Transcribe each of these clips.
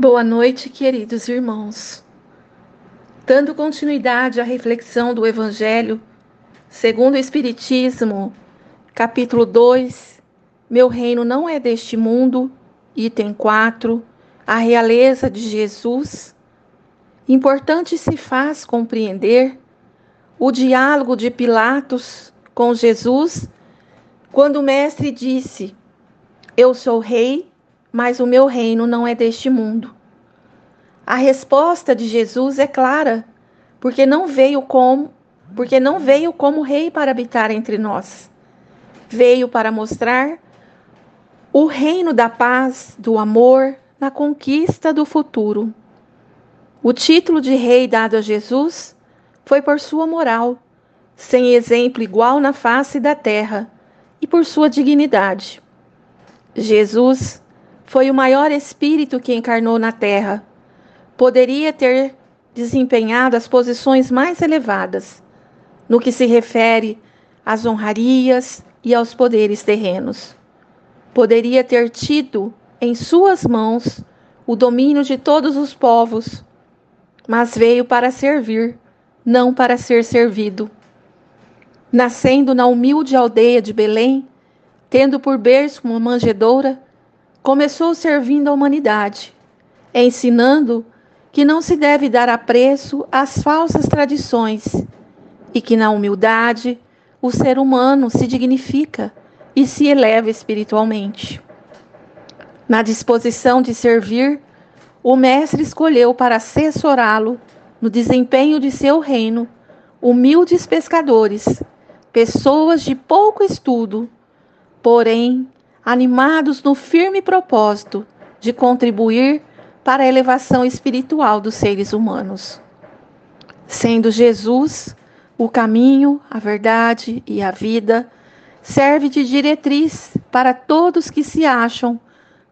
Boa noite, queridos irmãos. Dando continuidade à reflexão do Evangelho, segundo o Espiritismo, capítulo 2, Meu reino não é deste mundo, item 4, a realeza de Jesus, importante se faz compreender o diálogo de Pilatos com Jesus, quando o Mestre disse: Eu sou rei mas o meu reino não é deste mundo. A resposta de Jesus é clara, porque não veio como, porque não veio como rei para habitar entre nós. Veio para mostrar o reino da paz, do amor, na conquista do futuro. O título de rei dado a Jesus foi por sua moral, sem exemplo igual na face da terra, e por sua dignidade. Jesus foi o maior espírito que encarnou na Terra. Poderia ter desempenhado as posições mais elevadas no que se refere às honrarias e aos poderes terrenos. Poderia ter tido em suas mãos o domínio de todos os povos, mas veio para servir, não para ser servido. Nascendo na humilde aldeia de Belém, tendo por berço uma manjedoura, começou servindo a humanidade, ensinando que não se deve dar apreço às falsas tradições e que na humildade o ser humano se dignifica e se eleva espiritualmente. Na disposição de servir, o Mestre escolheu para assessorá-lo no desempenho de seu reino humildes pescadores, pessoas de pouco estudo, porém animados no firme propósito de contribuir para a elevação espiritual dos seres humanos. Sendo Jesus o caminho, a verdade e a vida, serve de diretriz para todos que se acham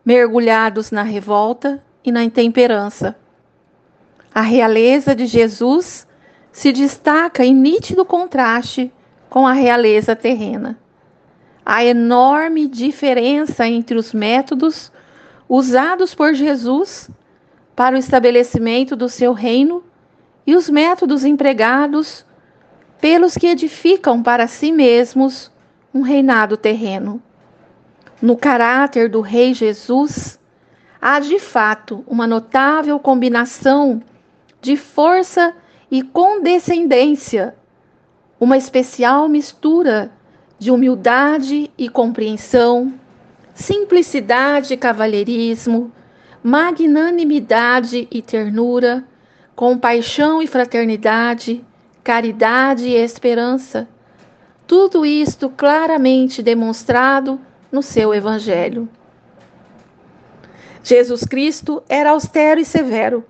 mergulhados na revolta e na intemperança. A realeza de Jesus se destaca em nítido contraste com a realeza terrena a enorme diferença entre os métodos usados por Jesus para o estabelecimento do seu reino e os métodos empregados pelos que edificam para si mesmos um reinado terreno. No caráter do Rei Jesus, há de fato uma notável combinação de força e condescendência, uma especial mistura de humildade e compreensão, simplicidade e cavalheirismo, magnanimidade e ternura, compaixão e fraternidade, caridade e esperança. Tudo isto claramente demonstrado no seu Evangelho. Jesus Cristo era austero e severo,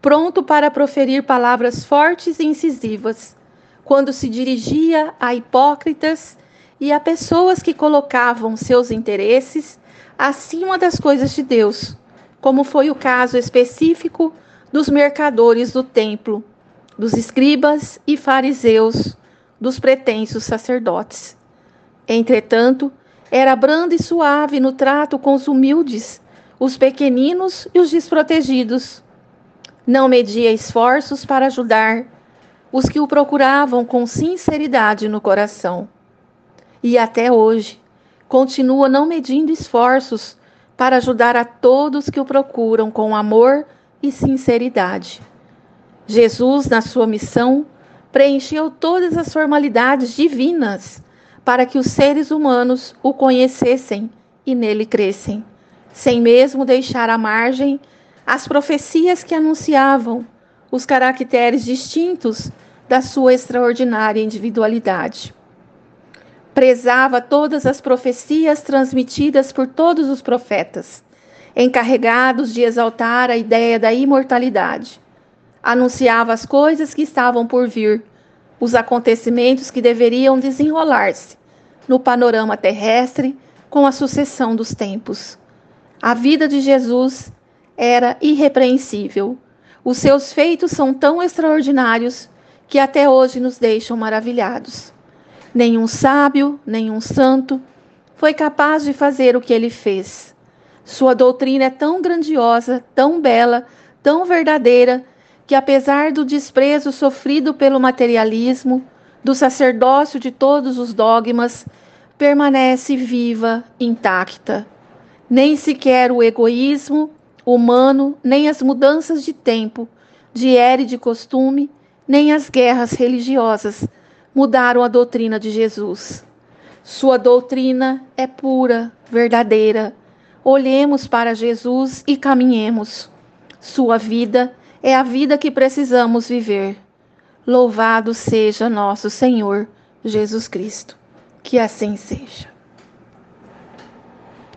pronto para proferir palavras fortes e incisivas, quando se dirigia a hipócritas e a pessoas que colocavam seus interesses acima das coisas de Deus, como foi o caso específico dos mercadores do templo, dos escribas e fariseus, dos pretensos sacerdotes. Entretanto, era brando e suave no trato com os humildes, os pequeninos e os desprotegidos. Não media esforços para ajudar os que o procuravam com sinceridade no coração e até hoje continua não medindo esforços para ajudar a todos que o procuram com amor e sinceridade. Jesus, na sua missão, preencheu todas as formalidades divinas para que os seres humanos o conhecessem e nele crescem, sem mesmo deixar à margem as profecias que anunciavam os caracteres distintos da sua extraordinária individualidade prezava todas as profecias transmitidas por todos os profetas, encarregados de exaltar a ideia da imortalidade. Anunciava as coisas que estavam por vir, os acontecimentos que deveriam desenrolar-se no panorama terrestre com a sucessão dos tempos. A vida de Jesus era irrepreensível. Os seus feitos são tão extraordinários que até hoje nos deixam maravilhados. Nenhum sábio, nenhum santo foi capaz de fazer o que ele fez. Sua doutrina é tão grandiosa, tão bela, tão verdadeira, que apesar do desprezo sofrido pelo materialismo, do sacerdócio de todos os dogmas, permanece viva, intacta. Nem sequer o egoísmo humano, nem as mudanças de tempo, de era e de costume, nem as guerras religiosas mudaram a doutrina de Jesus. Sua doutrina é pura, verdadeira. Olhemos para Jesus e caminhemos. Sua vida é a vida que precisamos viver. Louvado seja nosso Senhor Jesus Cristo. Que assim seja.